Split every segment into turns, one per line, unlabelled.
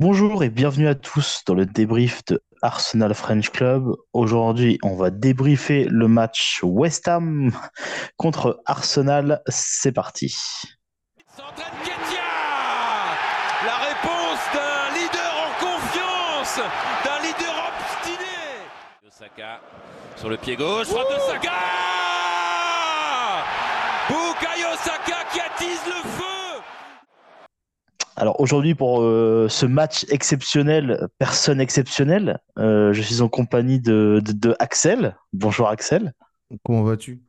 Bonjour et bienvenue à tous dans le débrief de Arsenal French Club. Aujourd'hui, on va débriefer le match West Ham contre Arsenal. C'est parti.
La réponse d'un leader en confiance, d'un leader obstiné. Osaka sur le pied gauche, frappe de Saka Bukayo Saka qui attise le feu
Alors aujourd'hui, pour euh, ce match exceptionnel, personne exceptionnelle, euh, je suis en compagnie de, de- de Axel. Bonjour Axel.
Comment vas-tu?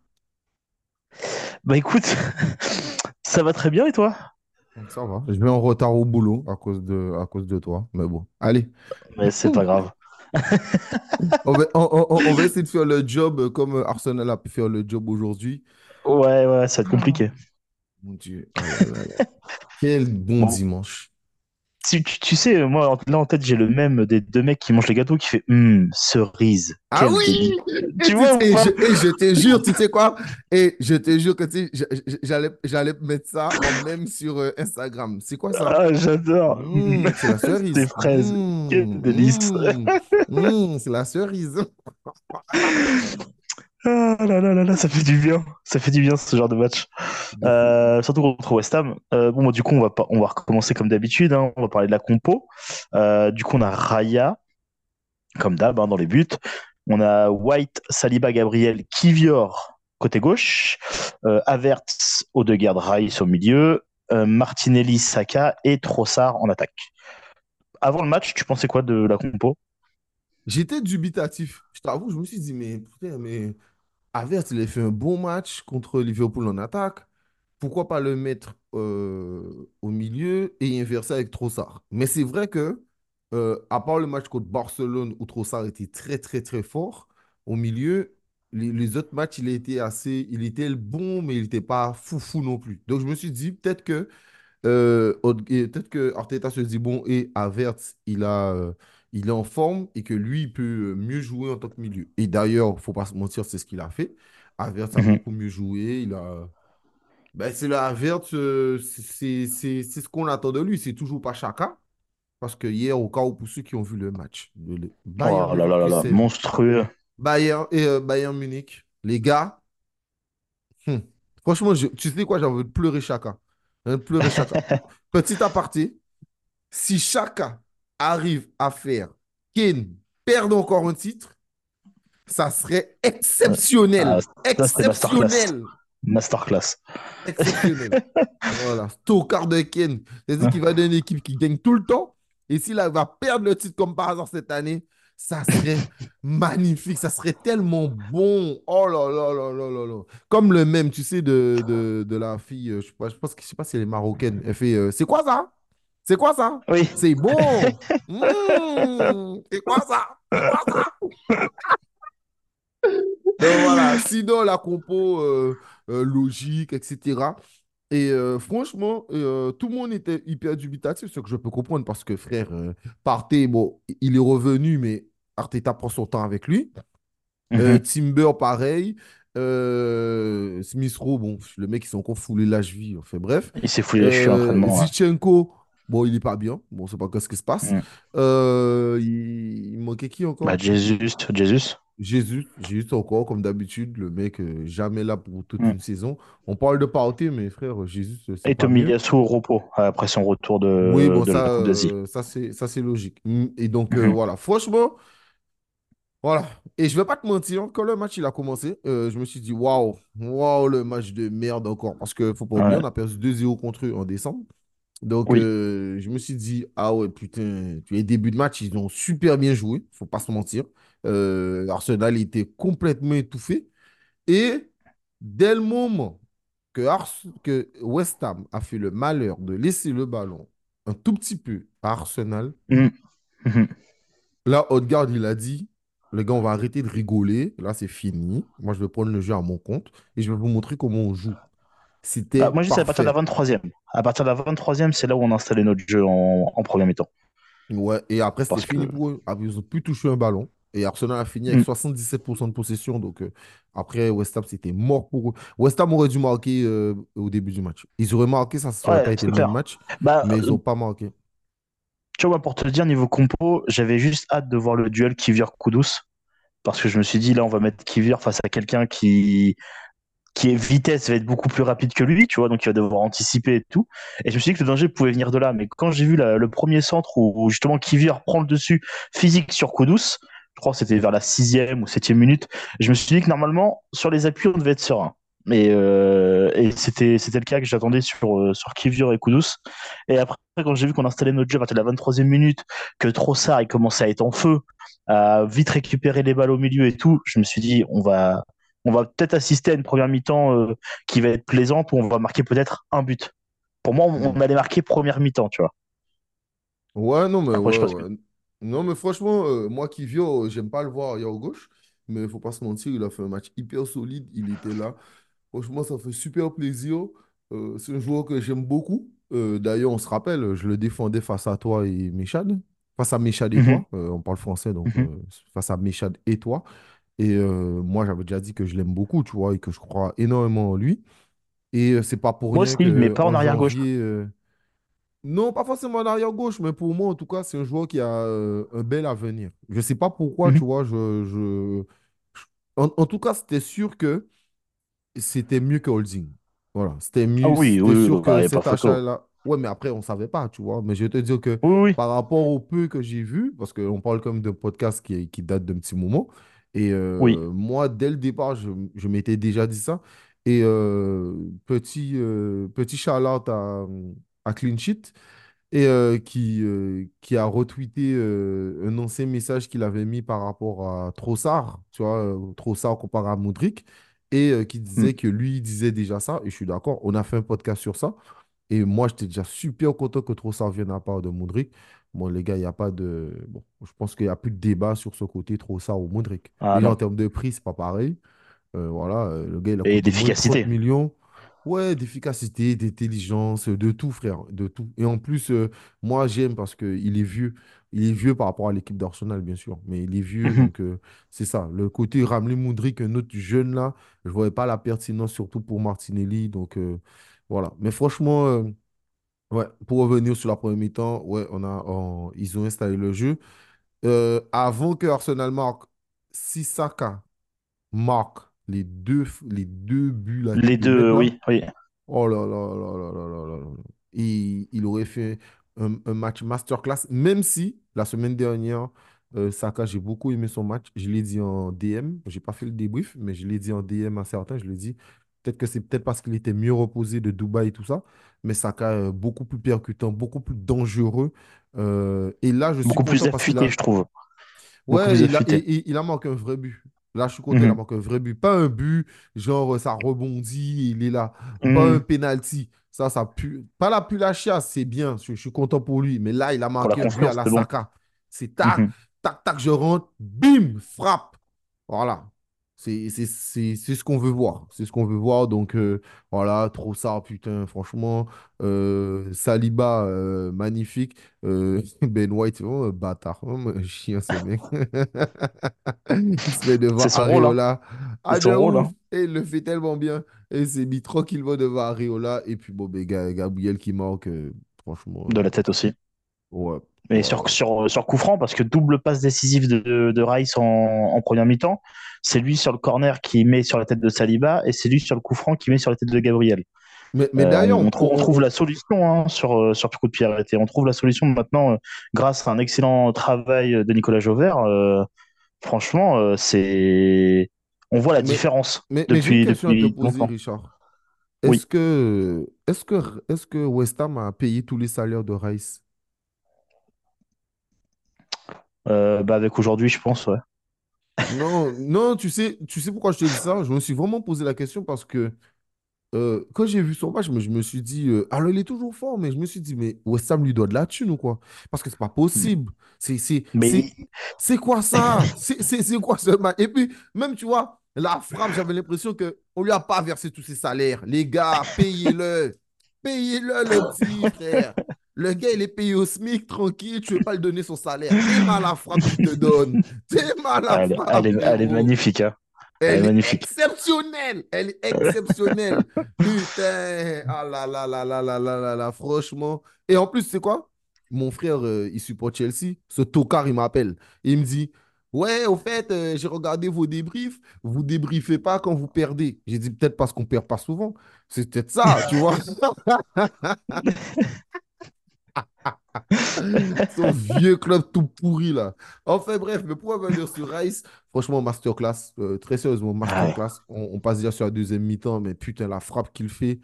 Bah écoute, ça va très bien et toi?
Ça va. Je vais en retard au boulot à cause de, à cause de toi. Mais bon, allez.
Mais c'est pas grave.
On va, on, on- on va essayer de faire le job comme Arsenal a pu faire le job aujourd'hui.
Ouais, ouais, ça va être compliqué.
Mon Dieu. Oh là là là. Quel bon
Bon.
dimanche.
Tu, tu- tu sais, moi, là en tête, j'ai le même des deux mecs qui mangent les gâteaux qui fait Hum, cerise.
Ah oui!
Tu vois
et je, et je te jure, tu sais quoi? Et je te jure que tu sais, j'allais, j'allais mettre ça en même sur euh, Instagram. C'est quoi ça?
Ah, j'adore.
Mmh, c'est la cerise.
Des fraises.
Mmh,
délice.
mmh, c'est la cerise.
Ah là là là là, ça fait du bien. Ça fait du bien ce genre de match. Euh, surtout contre West Ham. Euh, bon, bah, du coup, on va pas, on va recommencer comme d'habitude. hein. On va parler de la compo. Euh, du coup, on a Raya, comme d'hab, hein, dans les buts. On a White, Saliba, Gabriel, Kivior, côté gauche. Havertz, Odegaard, Rice au milieu. Martinelli, Saka et Trossard en attaque. Avant le match, tu pensais quoi de la compo?
J'étais dubitatif. Je t'avoue, je me suis dit, mais putain, mais Havertz, il a fait un bon match contre Liverpool en attaque. Pourquoi pas le mettre euh, au milieu et inverser avec Trossard? Mais c'est vrai que, euh, à part le match contre Barcelone où Trossard était très, très, très fort, au milieu, les, autres matchs, il était assez, il était bon, mais il n'était pas foufou non plus. Donc, je me suis dit, peut-être que euh, peut-être que Arteta se dit, bon, et Havertz, il a, il est en forme et que lui, il peut euh, mieux jouer en tant que milieu. Et d'ailleurs, faut pas se mentir, c'est ce qu'il a fait. Havertz a
Mhm.
beaucoup mieux joué. Il a... Ben, c'est le Havertz, euh, c'est ce qu'on attend de lui. C'est toujours pas Chaka. Parce que hier, au cas où, pour ceux qui ont vu le match, le, Bayern
Oh là là là monstrueux.
Bayern et euh, Bayern Munich, les gars, hum, franchement, je- tu sais quoi, j'ai envie de pleurer Chaka. J'ai envie de pleurer Chaka. Petit aparté, si Chaka arrive à faire Kane perdre encore un titre, ça serait exceptionnel.
Ah, ça,
exceptionnel.
Masterclass.
Exceptionnel. voilà. Stokard de Kane. C'est-à-dire qu'il va dans une équipe qui gagne tout le temps. Et s'il va perdre le titre comme par hasard cette année, ça serait magnifique. Ça serait tellement bon. Oh là là là là là là. Comme le même, tu sais, de, de, de la fille, euh, je sais pas, je pense que- je sais pas si elle est marocaine. Elle fait euh, C'est quoi ça? C'est quoi ça?
Oui.
C'est bon. Mmh. C'est quoi ça? C'est quoi ça? Donc voilà, sinon la compo euh, euh, logique, etc. Et euh, franchement, euh, tout le monde était hyper dubitatif, ce que je peux comprendre parce que frère, euh, Partey, bon, il est revenu, mais Arteta prend son temps avec lui.
Mhm.
Timber, pareil. Smith Rowe, bon, le mec, ils sont encore foulés la cheville. Enfin bref.
Il s'est fouillé les cheveux en.
Zichenko, bon, il est pas bien. Bon, c'est pas ce qui se passe.
Mm.
Euh, il... il manquait qui encore?
Bah, Jesus, Jesus.
Jésus, Jésus encore, comme d'habitude, le mec euh, jamais là pour toute
Mm.
une saison. On parle de Partey, mais frère, Jésus,
Et. Tomiyasu au repos après son retour de,
Oui, bon,
de
ça, euh, ça c'est ça, c'est logique. Mm, Et donc,
Mhm.
voilà, franchement, voilà. Et je vais pas te mentir, quand le match il a commencé, euh, je me suis dit, waouh, waouh, le match de merde encore. Parce que faut pas oublier,
Ouais.
on a perdu 2-0 contre eux en décembre. Donc,
Oui.
euh, je me suis dit, ah ouais, putain, les débuts de match, ils ont super bien joué, faut pas se mentir. Euh, Arsenal était complètement étouffé. Et dès le moment que, Ars- que West Ham a fait le malheur de laisser le ballon un tout petit peu à Arsenal.
Mhm.
là, Odegaard, il a dit, les gars, on va arrêter de rigoler. Là, c'est fini. Moi, je vais prendre le jeu à mon compte et je vais vous montrer comment on joue. C'était
Ah, moi, je à partir de la
parfait.
23e. À partir de la 23e, c'est là où on a installé notre jeu en, en première mi-temps.
Ouais, et après, c'était fini
que-
pour eux. Ah, Ils ont pu toucher un ballon. Et Arsenal a fini avec
Mm.
77% de possession. Donc, euh, après, West Ham, c'était mort pour eux. West Ham aurait dû marquer euh, au début du match. Ils auraient marqué, ça n'aurait
Ouais,
pas été le même match.
Bah,
Mais ils
euh,
n'ont pas marqué.
tu vois, pour te dire, niveau compo, j'avais juste hâte de voir le duel Kivior-Kudus. Parce que je me suis dit, là, on va mettre Kivior face à quelqu'un qui, qui est vitesse va être beaucoup plus rapide que lui, tu vois, donc il va devoir anticiper et tout. Et je me suis dit que le danger pouvait venir de là. Mais quand j'ai vu le premier centre où, justement Kivior prend le dessus physique sur Kudus, je crois que c'était vers la sixième ou septième minute, je me suis dit que normalement, sur les appuis, on devait être serein. Et, euh, et c'était c'était le cas que j'attendais sur euh, sur Kivior et Kudus. Et après, quand j'ai vu qu'on installait notre jeu à la 23e minute, que Trossard il commençait à être en feu, à vite récupérer les balles au milieu et tout, je me suis dit on va on va peut-être assister à une première mi-temps euh, qui va être plaisante où on va marquer peut-être un but. Pour moi, on, on allait marquer première mi-temps, tu vois.
Ouais, non, mais,
Après,
ouais,
que.
Non, mais franchement, euh, moi qui viens, j'aime pas le voir ailleurs gauche, mais il faut pas se mentir, il a fait un match hyper solide, il était là. Franchement, ça fait super plaisir. Euh, c'est un joueur que j'aime beaucoup. D'ailleurs, on se rappelle, je le défendais face à toi et Méchad. Face à Méchad et
Mhm,
toi. Euh, on parle français, donc
mhm.
euh, face à Méchad et toi. Et euh, moi, j'avais déjà dit que je l'aime beaucoup, tu vois, et que je crois énormément en lui. Et euh, c'est pas pour
Moi
rien
aussi, mais pas en
qu'en
arrière-gauche.
janvier. euh, non, pas forcément en arrière-gauche, mais pour moi, en tout cas, c'est un joueur qui a euh, un bel avenir. Je sais pas pourquoi, tu
Mhm.
vois, je, je... je- En, en tout cas, c'était sûr que c'était mieux que Holding. Voilà, c'était
Ah
mieux,
oui,
c'était
oui, oui,
sûr
bah,
que
y a pas
cet
photo.
achat-là... Ouais, mais après, on ne savait pas, tu vois. Mais je vais te dire que
Oui, oui,
par rapport au peu que j'ai vu, parce qu'on parle comme d'un podcast qui, qui date d'un petit moment, et
oui.
euh, moi, dès le départ, je, je m'étais déjà dit ça. Et euh, petit, euh, petit shout-out à, à Clean Sheet et euh, qui, euh, qui a retweeté euh, un ancien message qu'il avait mis par rapport à Trossard, tu vois, Trossard comparé à Modric, et qui
Mm.
disait que lui, il disait déjà ça, et je suis d'accord, on a fait un podcast sur ça, et moi, j'étais déjà super content que Trossard vienne à part de Modric. Bon, les gars, il n'y a pas de... Bon, je pense qu'il n'y a plus de débat sur ce côté Trossard ou Modric.
Ah
Déjà, en termes de prix, c'est pas pareil. Euh, voilà, euh, le gars, il a
Et
coûté moins de 30
d'efficacité.
millions. Ouais, d'efficacité, d'intelligence, de tout, frère, de tout. Et en plus, euh, moi, j'aime parce qu'il est vieux. Il est vieux par rapport à l'équipe d'Arsenal, bien sûr. Mais il est vieux,
Mhm.
donc euh, c'est ça. Le côté Ramley Moudric, un autre jeune là, je ne voyais pas la pertinence, surtout pour Martinelli. Donc euh, voilà. Mais franchement, euh, ouais, pour revenir sur la première mi-temps, ouais, on a, on- ils ont installé le jeu. Euh, avant que Arsenal marque, Sissaka marque les deux, les deux buts là
Les
mettent
deux,
là.
oui, oui.
Oh là là là là là là là là. là. Il, il aurait fait un, un match masterclass, même si la semaine dernière, euh, Saka, j'ai beaucoup aimé son match. Je l'ai dit en DM. Je n'ai pas fait le débrief, mais je l'ai dit en DM à certains. Je l'ai dit. Peut-être que c'est peut-être parce qu'il était mieux reposé de Dubaï et tout ça. Mais Saka, euh, beaucoup plus percutant, beaucoup plus dangereux. Euh, et là, je suis
Beaucoup plus affûté,
a,
je trouve.
Ouais, il a,
affûté.
il, il- il a marqué un vrai but. Là, je suis content, il a
Mhm.
marqué un vrai but. Pas un but, genre ça rebondit, il est là. Pas un
Mhm.
penalty. Ça, ça pue. Pas la pue la chiasse, c'est bien. Je, je suis content pour lui. Mais là, il a marqué un but à la
bon.
Saka. C'est tac,
Mhm.
tac, tac, je rentre, bim, frappe. Voilà. C'est c'est- c'est- c'est ce qu'on veut voir. C'est ce qu'on veut voir. Donc, euh, voilà, trop ça, putain, franchement. Euh, Saliba, euh, magnifique. Ben White, un bâtard. Un chien, ce mec. Il se met devant
C'est hein.
Areola. Ah,
C'est rôle, hein.
Et il le fait tellement bien. Et il s'est mis tranquillement devant Areola. Et puis, bon, ben, Ga- Gabriel qui marque, euh, franchement,
De la tête aussi.
ouais.
Mais sur, sur, sur coup franc, parce que double passe décisive de, de, de Rice en, en première mi-temps, c'est lui sur le corner qui met sur la tête de Saliba et c'est lui sur le coup franc qui met sur la tête de Gabriel.
Mais, mais
Euh,
d'ailleurs,
on, trouve, on trouve la solution hein, sur, euh, sur coup de pied arrêté. On trouve la solution maintenant euh, grâce à un excellent travail de Nicolas Jauvert. euh, franchement, c'est on voit la
mais,
différence
mais, mais une
depuis,
te
depuis
poser. Richard.
Oui,
Est-ce que, est-ce que, est-ce que West Ham a payé tous les salaires de Rice?
Euh, bah avec aujourd'hui, je pense. Ouais.
Non, non, tu sais, tu sais pourquoi je te dis ça? Je me suis vraiment posé la question parce que euh, quand j'ai vu son match, je me, je me suis dit, euh, alors il est toujours fort, mais je me suis dit, mais West Ham lui doit de la thune ou quoi? Parce que c'est pas possible. C'est,
Mais
quoi ça? C'est, quoi ce match? Et puis, même, tu vois, la frappe, j'avais l'impression qu'on lui a pas versé tous ses salaires. Les gars, payez-le. Payez-le, le petit frère. Le gars, il est payé au SMIC, tranquille, tu ne veux pas lui donner son salaire. T'es mal à la frappe qu'il te donne. T'es mal à la
elle, elle
frappe,
est, elle est magnifique. Hein. Elle est
Elle est
magnifique.
exceptionnelle. Elle est exceptionnelle. Putain. Ah là là là là là là là là. Franchement. Et en plus, c'est quoi? mon frère, euh, il supporte Chelsea. Ce tocard, il m'appelle. Il me dit, ouais, au fait, euh, j'ai regardé vos débriefs. Vous débriefez pas quand vous perdez. J'ai dit, peut-être parce qu'on perd pas souvent. C'est peut-être ça, tu vois. Son vieux club tout pourri là. Enfin bref, mais pour revenir sur Rice, franchement, masterclass, euh, très sérieusement, masterclass. On, on passe déjà sur la deuxième mi-temps, mais putain, la frappe qu'il fait.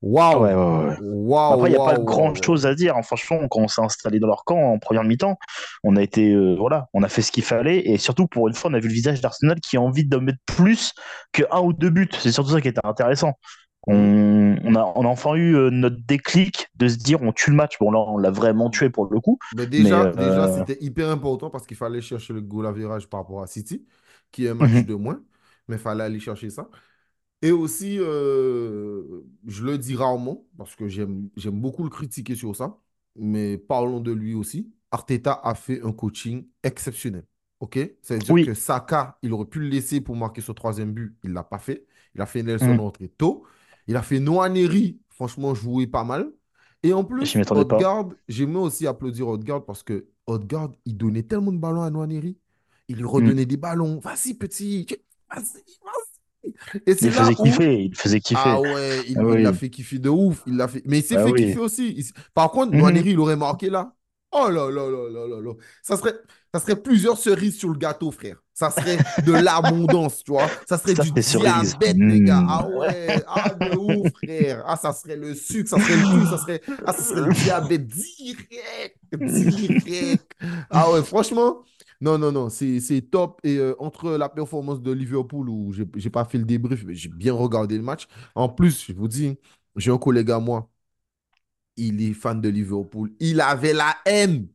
Waouh!
Ouais, ouais, ouais.
Waouh!
Après, il n'y a pas grand chose à dire. hein. Franchement, quand on s'est installé dans leur camp en première mi-temps, on a été, euh, voilà, on a fait ce qu'il fallait. Et surtout, pour une fois, on a vu le visage d'Arsenal qui a envie de mettre plus que un ou deux buts. C'est surtout ça qui était intéressant. On, on a, on a enfin eu euh, notre déclic de se dire on tue le match. Bon, là, on l'a vraiment tué pour le coup.
Mais
Mais
déjà, déjà
euh,
c'était hyper important parce qu'il fallait chercher le goal average par rapport à City, qui est un match
mhm.
de moins, mais il fallait aller chercher ça. Et aussi, euh, je le dis rarement parce que j'aime, beaucoup le critiquer sur ça, mais parlons de lui aussi. Arteta a fait un coaching exceptionnel. OK? C'est-à-dire que Saka, il aurait pu le laisser pour marquer son troisième but. Il ne l'a pas fait. Il a fait Nelson
mhm.
rentrer tôt. Il a fait Nwaneri, franchement, jouer pas mal. Et en plus. Odegaard, j'aimais aussi applaudir Odegaard parce que Odegaard, il donnait tellement de ballons à Nwaneri. Il lui
Mhm.
redonnait des ballons. Vas-y, petit. Vas-y, vas-y. Et
Il faisait
où
kiffer, il faisait
ah
kiffer.
ouais,
Ah
il il l'a
oui,
fait kiffer de ouf. Il l'a fait... Mais il s'est
ah
fait
oui.
kiffer aussi. Il Par contre,
Mhm.
Nwaneri, il aurait marqué là. Oh là là là là là là. Ça serait, ça serait plusieurs cerises sur le gâteau, frère. Ça serait de l'abondance, tu vois. Ça serait
Ça,
du diabète, les gars. Ah ouais, ah de ouf, frère. Ah, ça serait le sucre, ça serait le tout, ça serait, ah, ça serait le diabète direct, direct. Ah ouais, franchement, non, non, non, c'est top. Et euh, entre la performance de Liverpool, où j'ai pas fait le débrief, mais j'ai bien regardé le match. En plus, je vous dis, j'ai un collègue à moi, il est fan de Liverpool. Il avait la haine.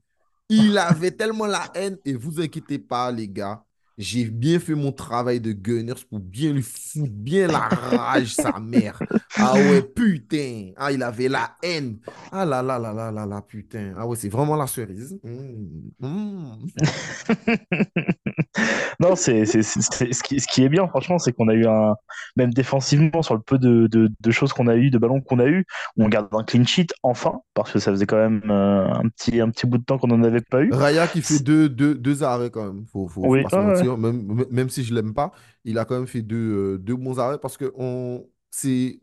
Il avait tellement la haine. Et vous inquiétez pas, les gars. J'ai bien fait mon travail de Gunners pour bien lui foutre bien la rage, sa mère. Ah ouais, putain. Ah, il avait la haine. Ah là là là là là là, putain. Ah ouais, c'est vraiment la cerise. Mmh. Mmh.
Non, c'est c'est- c'est- c'est- ce qui, ce qui est bien, franchement, c'est qu'on a eu un. Même défensivement, sur le peu de, de, de choses qu'on a eu, de ballons qu'on a eu, on garde un clean sheet, enfin, parce que ça faisait quand même euh, un petit, un petit bout de temps qu'on n'en avait pas eu.
Raya qui fait deux, deux, deux arrêts quand même, faut, faut,
Oui,
Même, même si je l'aime pas, il a quand même fait deux, euh, deux bons arrêts parce que on, c'est,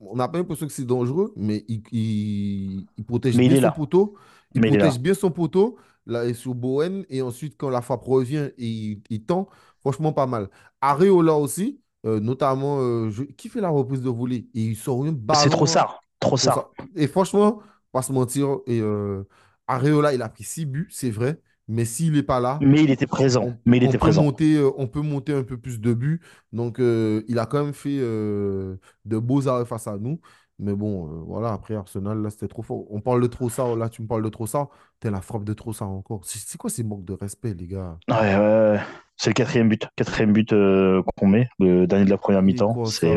on n'a pas l'impression que c'est dangereux, mais il, il, il protège
Mais
bien son poteau. Il
Mais
protège bien son poteau, là, et sur Bowen. Et ensuite, quand la frappe revient, il, il tend. Franchement, pas mal. Areola aussi, euh, notamment, euh, je- qui fait la reprise de volée? Et il sort un
C'est trop ça. Trop
Trop
ça.
Et franchement, pas se mentir, et, euh, Areola, il a pris six buts, c'est vrai. Mais s'il n'est pas là,
Mais il était présent.
on,
Mais il
on
était
peut
présent.
monter, euh, on peut monter un peu plus de buts. Donc, euh, il a quand même fait euh, de beaux arrêts face à nous. Mais bon, euh, voilà, après Arsenal, là, c'était trop fort. On parle de Trossard, là, tu me parles de Trossard. T'es la frappe de Trossard encore. C'est quoi ces manques de respect, les gars?
Ouais, ouais, ouais. C'est le quatrième but. Quatrième but qu'on met, le dernier de la première mi-temps. C'est.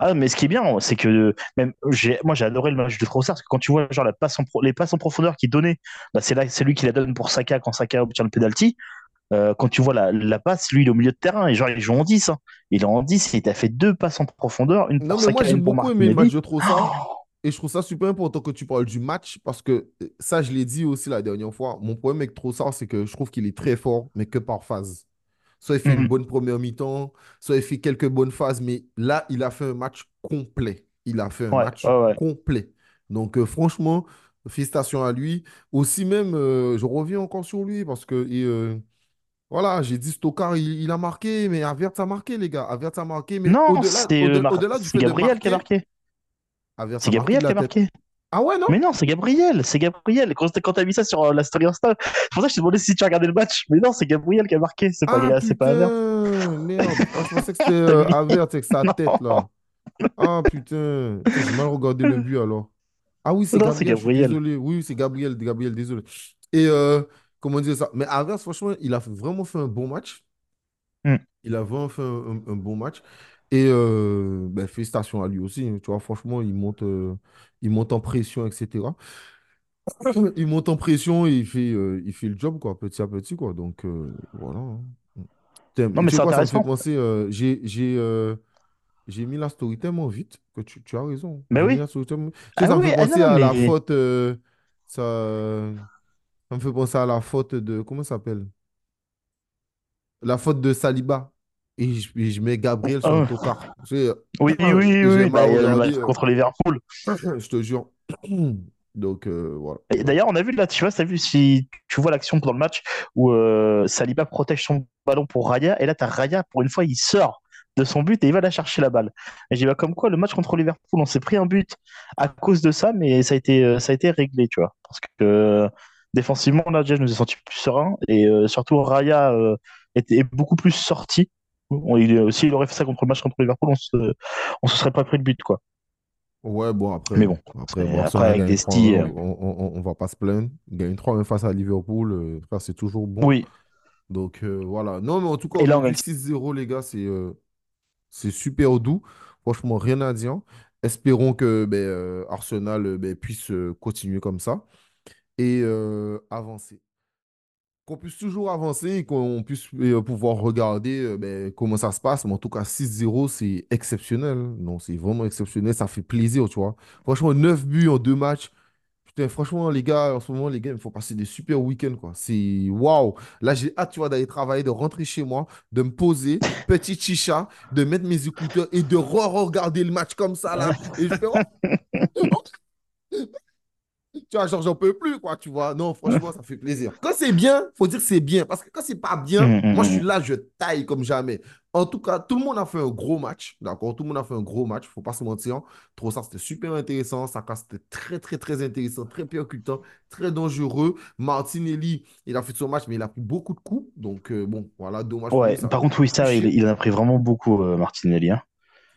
Ah, mais ce qui est bien, c'est que même j'ai, moi j'ai adoré le match de Trossard parce que quand tu vois genre la passe en pro- les passes en profondeur qu'il donnait, bah, c'est là, c'est lui qui la donne pour Saka quand Saka obtient le penalty. Euh, quand tu vois la, la passe, lui il est au milieu de terrain et genre il joue en 10. hein. Il est en 10 et il t'a fait deux passes en profondeur, une
Non,
pour
mais moi,
Saka et
j'ai
une pour
beaucoup aimé le match de Trossard. Et je trouve ça super important que tu parles du match parce que euh, ça, je l'ai dit aussi la dernière fois. Mon problème avec Trossard, c'est que je trouve qu'il est très fort, mais que par phase. Soit il fait une
Mhm.
bonne première mi-temps, soit il fait quelques bonnes phases, mais là, il a fait un match complet. Il a fait un
Ouais,
match
ouais, ouais.
complet. Donc, euh, franchement, félicitations à lui. Aussi, même, euh, je reviens encore sur lui parce que, et, euh, voilà, j'ai dit Stockard, il, il a marqué, mais Havertz a marqué, les gars. Havertz a marqué, mais
Non,
au-delà,
Mar-
au-delà du fait de
Gabriel qui a marqué. C'est Gabriel qui a marqué.
Ah ouais, non?
Mais non, c'est Gabriel, c'est Gabriel. Quand, quand t'as mis ça sur euh, la story Insta, c'est pour ça que je t'ai demandé si tu as regardé le match. Mais non, c'est Gabriel qui a marqué, c'est
Ah
pas, c'est pas
putain, merde. Ah, je pensais que c'était euh,
mis...
Havertz avec sa tête, là. Ah putain, j'ai mal regardé le but alors. Ah oui, c'est Gabriel,
Gabriel.
désolé. Oui, c'est Gabriel, Gabriel, désolé. Et euh, comment dire ça? Mais Havertz, franchement, il a vraiment fait un bon match.
Hmm.
Il a vraiment fait un, un- un bon match. Et euh, ben, félicitations à lui aussi. hein. Tu vois, franchement, il monte, euh, il monte en pression, etc. Il monte en pression et il fait, euh, il fait le job, quoi, petit à petit, quoi. Donc, euh, voilà. hein.
Non,
mais
c'est
quoi, ça me fait penser. euh, j'ai, j'ai, j'ai mis la story tellement vite que tu, tu as raison.
Mais oui.
tellement...
Ah
ça me fait
ah non,
penser à la faute. Ça, ça me fait penser à la faute de. Comment ça s'appelle? La faute de Saliba. Et je, et je mets Gabriel sur le
Ah,
tocard. Tu sais,
oui, oui,
et
oui, oui,
mal
bah, le match contre Liverpool.
euh, je te jure. Donc, euh, voilà.
D'ailleurs, on a vu là, tu vois, t'as vu si tu vois l'action pendant le match où euh, Saliba protège son ballon pour Raya, et là, t'as Raya, pour une fois, il sort de son but et il va la chercher la balle. Et j'ai bah, comme quoi, le match contre Liverpool, on s'est pris un but à cause de ça, mais ça a été, euh, ça a été réglé, tu vois. Parce que euh, défensivement, là, déjà, je nous ai senti plus serein, et euh, surtout, Raya euh, était est beaucoup plus sorti. On- s'il aurait fait ça contre le match contre Liverpool, on se, on se serait pas pris de but, quoi.
Ouais, bon, après,
Mais bon,
après,
avec
gagne
des
3
styles.
on, on, on- on va pas se plaindre. Gagne 3 face à Liverpool, euh, c'est toujours bon.
Oui.
Donc, euh, voilà. Non, mais en tout cas,
Et là, on
aujourd'hui,
gagne
6-0, les gars, c'est euh, c'est super doux. Franchement, rien à dire. Espérons que ben, euh, Arsenal ben, puisse continuer comme ça et avancer. Qu'on puisse toujours avancer et qu'on puisse euh, pouvoir regarder euh, ben, comment ça se passe. Mais en tout cas, 6-0, c'est exceptionnel. Non, c'est vraiment exceptionnel. Ça fait plaisir, tu vois. Franchement, 9 buts en deux matchs. Putain, franchement, les gars, en ce moment, les gars, il faut passer des super week-ends, quoi. C'est waouh. Là, j'ai hâte, tu vois, d'aller travailler, de rentrer chez moi, de me poser, petit chicha, de mettre mes écouteurs et de re-regarder le match comme ça, là. Et je fais, oh, tu vois, genre, j'en peux plus, quoi, tu vois. Non, franchement, ça fait plaisir. Quand c'est bien, faut dire que c'est bien. Parce que quand c'est pas bien,
Hum, hum,
moi, je suis
hum.
là, je taille comme jamais. En tout cas, tout le monde a fait un gros match, d'accord? Tout le monde a fait un gros match, faut pas se mentir. Trop ça, c'était super intéressant. Saka, c'était très, très, très intéressant, très percutant, très dangereux. Martinelli, il a fait son match, mais il a pris beaucoup de coups. Donc, euh, bon, voilà, dommage
Ouais, par contre, oui, ça, il, a pris vraiment beaucoup, euh, Martinelli. Hein.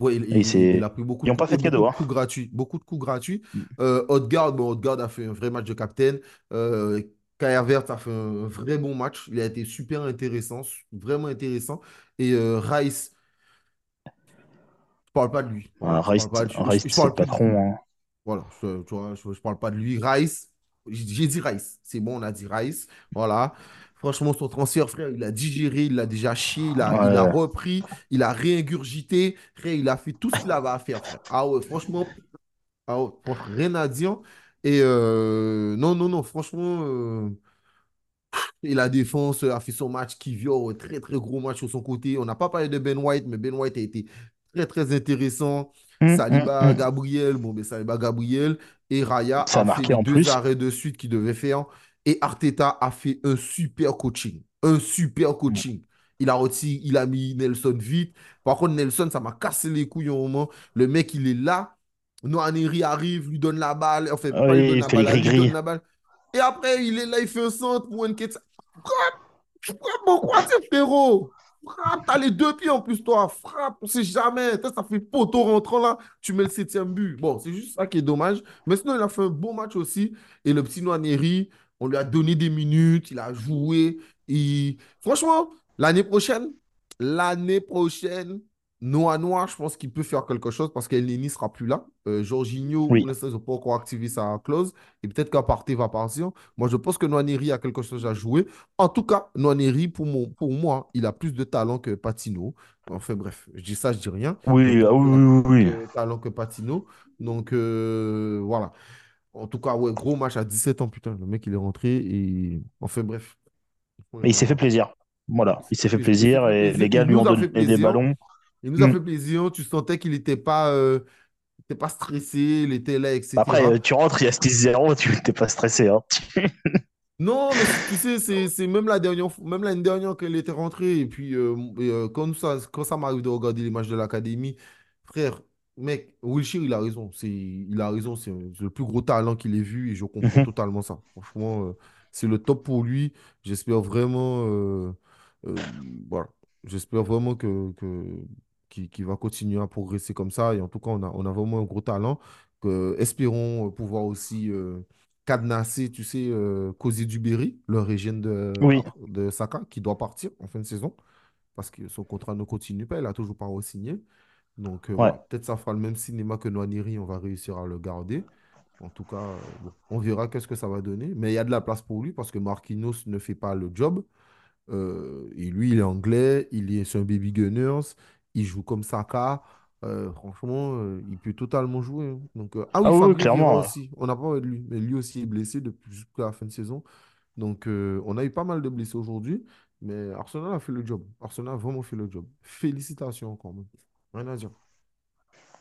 Ouais, il, a pris beaucoup
Ils
de
n'ont pas fait de
beaucoup
cadeau.
de
Hein.
coups gratuits. Beaucoup de coups gratuits. Euh, Odegaard, bon, Odegaard a fait un vrai match de capitaine. Euh, Havertz a fait un vrai bon match. Il a été super intéressant, vraiment intéressant. Et euh, Rice, je parle pas de lui. Voilà,
Rice,
de,
c'est le
de
patron. hein.
Voilà, je, tu vois, je, je parle pas de lui. Rice, j'ai dit Rice. C'est bon, on a dit Rice. Voilà. Franchement, son transfert, frère, il a digéré, il a déjà chié, il a, il a
Ouais.
repris, il a réingurgité. Frère, il a fait tout ce qu'il avait à faire, frère. Ah ouais, franchement, ah ouais, franchement, rien à dire. Et euh, non, non, non, franchement, euh, et la défense a fait son match qui vient, très très gros match sur son côté. On n'a pas parlé de Ben White, mais Ben White a été très très intéressant.
Hum, hum,
Saliba,
hum.
Gabriel, bon, ben Saliba, Gabriel et Raya
Ça a
a fait deux
plus.
arrêts de suite qu'il devait faire. Et Arteta a fait un super coaching. Un super
Hum.
coaching. Il a retiré, il a mis Nelson vite. Par contre, Nelson, ça m'a cassé les couilles au moment. Le mec, il est là. Noaneri arrive, lui donne la balle. Enfin, pas donne
Oui, il
la
fait
lui donne la balle. Et après, il est là, il fait un centre pour Nketiah. Frappe, pourquoi c'est frérot? Frappe, t'as les deux pieds en plus, toi. Frappe, on sait jamais. Ça fait poteau rentrant là, tu mets le septième but. Bon, c'est juste ça qui est dommage. Mais sinon, il a fait un bon match aussi. Et le petit Noaneri, on lui a donné des minutes, il a joué. Il... Franchement, l'année prochaine, l'année prochaine, Noah Noah, je pense qu'il peut faire quelque chose parce qu'Elneny sera plus là. Euh, Jorginho, pour
Oui.
l'instant, ils n'ont pas encore activé sa clause. Et peut-être qu'Aparté va partir. Moi, je pense que Noaneri a quelque chose à jouer. En tout cas, Noaneri, pour, mon, pour moi, il a plus de talent que Patino. Enfin bref, je dis ça, je dis rien.
Oui,
pour
ah oui,
il a
oui,
plus
oui.
de talent que Patino. Donc, euh, voilà. En tout cas, ouais, gros match à 17 ans, putain. Le mec, il est rentré et... Enfin bref.
Mais il s'est fait plaisir. Voilà,
Il s'est fait plaisir.
Et les gars lui ont donné des ballons.
Il nous a
Hum.
fait plaisir. Tu sentais qu'il n'était pas, euh, était pas stressé, il était là, etc.
Après, tu rentres, il y a 6-0, tu t'es pas stressé. Hein.
Non, mais tu sais, c'est même la dernière, fois- même l'année dernière qu'elle était rentrée. Et puis, euh, et, euh, quand ça, quand ça m'arrive de regarder les matchs de l'académie, frère, mec, Wilshere, il a raison. C'est, il a raison. C'est le plus gros talent qu'il ait vu et je comprends
Mhm.
totalement ça. Franchement, euh, c'est le top pour lui. J'espère vraiment, euh, euh, voilà. J'espère vraiment que, que, qu'il va continuer à progresser comme ça. Et en tout cas, on a, on a vraiment un gros talent. Que, espérons pouvoir aussi. cadenasser, tu sais, Cozy Duberry, le régime de,
Oui,
de Saka, qui doit partir en fin de saison parce que son contrat ne continue pas, il n'a toujours pas re-signé. Donc euh,
ouais.
peut-être ça fera le même cinéma que Noaniri, on va réussir à le garder. En tout cas, euh, bon, on verra qu'est-ce que ça va donner. Mais il y a de la place pour lui parce que Marquinhos ne fait pas le job. Euh, et lui, il est anglais, il est, c'est un baby Gunners, il joue comme Saka. Franchement, il peut totalement jouer. hein. Donc, Ah
Ah
oui,
clairement.
aussi. On n'a pas parlé de lui, mais lui aussi est blessé depuis jusqu'à la fin de saison. Donc, on a eu pas mal de blessés aujourd'hui, mais Arsenal a fait le job. Arsenal a vraiment fait le job. Félicitations encore. même. Rien à dire.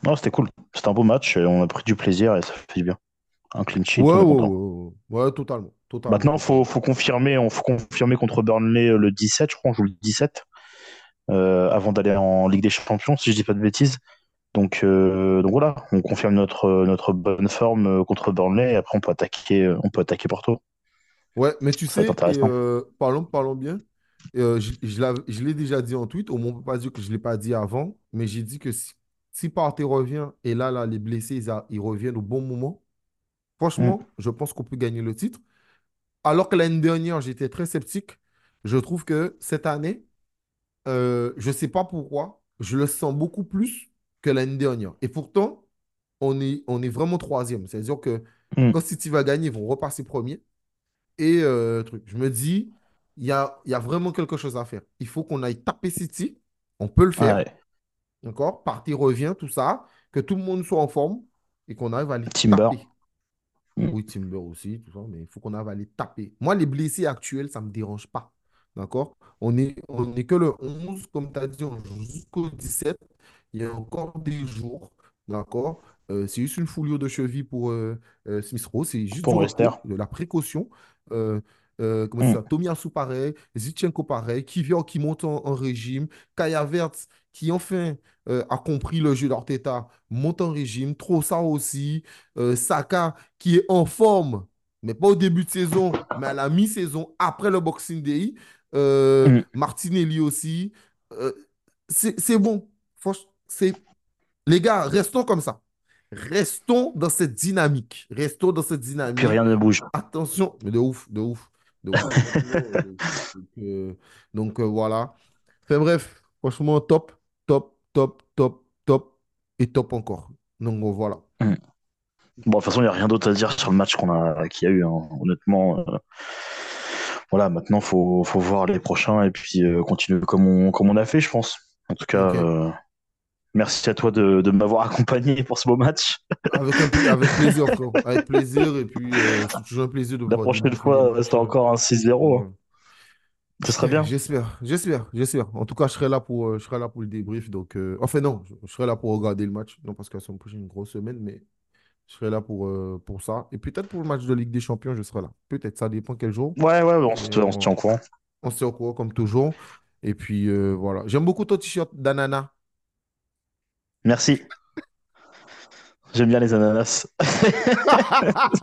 Non, c'était cool. C'était un beau match on a pris du plaisir et ça fait du bien. Un clean sheet,
Ouais, ouais, ouais, ouais, totalement. Totalement.
Maintenant, faut, faut confirmer, on faut confirmer contre Burnley euh, le 17, je crois, on joue le 17, euh, avant d'aller en Ligue des Champions, si je dis pas de bêtises. Donc, euh, donc voilà, on confirme notre, notre bonne forme contre Burnley et après on peut attaquer, on peut attaquer Porto.
Ouais, mais tu sais, et, euh, parlons, parlons bien. Euh, je l'ai déjà dit en tweet, au moins on peut pas dire que je ne l'ai pas dit avant, mais j'ai dit que si, si Partey revient et là, là, les blessés, ils, a- ils reviennent au bon moment,
Mm.
franchement, je pense qu'on peut gagner le titre. Alors que l'année dernière, j'étais très sceptique, je trouve que cette année, euh, je ne sais pas pourquoi, je le sens beaucoup plus que l'année dernière. Et pourtant, on est, on est vraiment troisième. C'est-à-dire que
Mm.
quand City va gagner, ils vont repasser premier. Et euh, truc. Je me dis, il y a, y a vraiment quelque chose à faire. Il faut qu'on aille taper City. On peut le faire.
Ouais,
D'accord? Parti revient, tout ça. Que tout le monde soit en forme et qu'on arrive à les
Timber.
taper.
Mm.
Oui, Timber aussi, tout ça, mais il faut qu'on arrive à les taper. Moi, les blessés actuels, ça ne me dérange pas. D'accord? On est, on est que le 11, comme tu as dit, jusqu'au 17. Il y a encore des jours. D'accord? Euh, c'est juste une foulure de cheville pour euh, euh, Smith Rowe. C'est juste
pour
de la précaution. Euh, comment
Mm.
ça? Tomiyasu pareil, Zichenko pareil, Kivior qui monte en, en régime, Kaya Vert qui enfin euh, a compris le jeu d'Arteta, monte en régime, Trossard aussi, euh, Saka qui est en forme, mais pas au début de saison, mais à la mi-saison, après le Boxing Day, euh,
Mm.
Martinelli aussi. C'est bon. C'est... Les gars, restons comme ça. Restons dans cette dynamique. Restons dans cette
Puis
dynamique.
rien ne bouge.
Attention, mais de ouf, de ouf, euh, donc, euh, donc, euh, voilà. Enfin bref, franchement, top, top, top, top, top et top encore. Donc euh, voilà.
Mm. Bon, de toute façon, il n'y a rien d'autre à dire sur le match qu'on a, qu'il y a eu, hein. honnêtement. euh, voilà, maintenant, faut, faut voir les prochains et puis euh, continuer comme on, comme on a fait, je pense. En tout cas. Merci à toi de, de m'avoir accompagné pour ce beau match.
Avec, un pla- avec plaisir, frérot. Avec plaisir. Et puis, euh, c'est toujours un plaisir de
La
voir
prochaine fois, c'était encore un 6-0. hein. Ce serait bien.
J'espère, j'espère, j'espère. En tout cas, je serai là pour, euh, je serai là pour le débrief. Donc, euh, enfin, non, je, serai là pour regarder le match. Non, parce la semaine prochaine, une grosse semaine, mais je serai là pour, euh, pour ça. Et peut-être pour le match de Ligue des Champions, je serai là. Peut-être, ça dépend quel jour.
Ouais, ouais, on se,
Mais
on se tient au courant.
on se tient au courant comme toujours. Et puis, euh, voilà. J'aime beaucoup ton t-shirt d'ananas.
Merci. J'aime bien les ananas.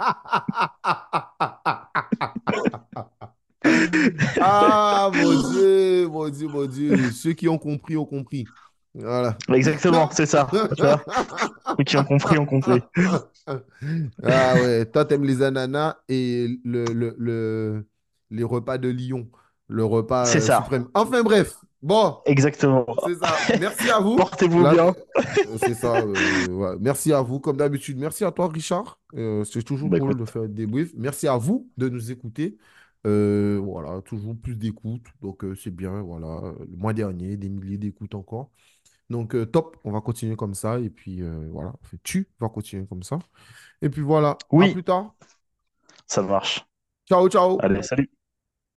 ah, mon Dieu, mon Dieu, mon Dieu. Ceux qui ont compris ont compris. Voilà.
Exactement, c'est ça. Tu vois Ceux qui ont compris ont compris.
Ah ouais, toi, t'aimes les ananas et le, le, le- les repas de Lyon, le repas
C'est
euh,
ça.
suprême. Enfin bref, bon,
Exactement.
c'est ça. Merci à vous.
Portez-vous
Là,
bien.
euh, c'est ça. euh, ouais. Merci à vous, comme d'habitude. Merci à toi, Richard. Euh, c'est toujours
Bah,
cool
écoute.
de faire des débriefs. Merci à vous de nous écouter. Euh, voilà, toujours plus d'écoute. Donc, c'est bien. Voilà, le mois dernier, des milliers d'écoutes encore. Donc, top. On va continuer comme ça. Et puis, voilà. Enfin, tu vas continuer comme ça. Et puis, voilà. À
Oui.
plus tard.
Ça marche.
Ciao, ciao.
Allez, salut.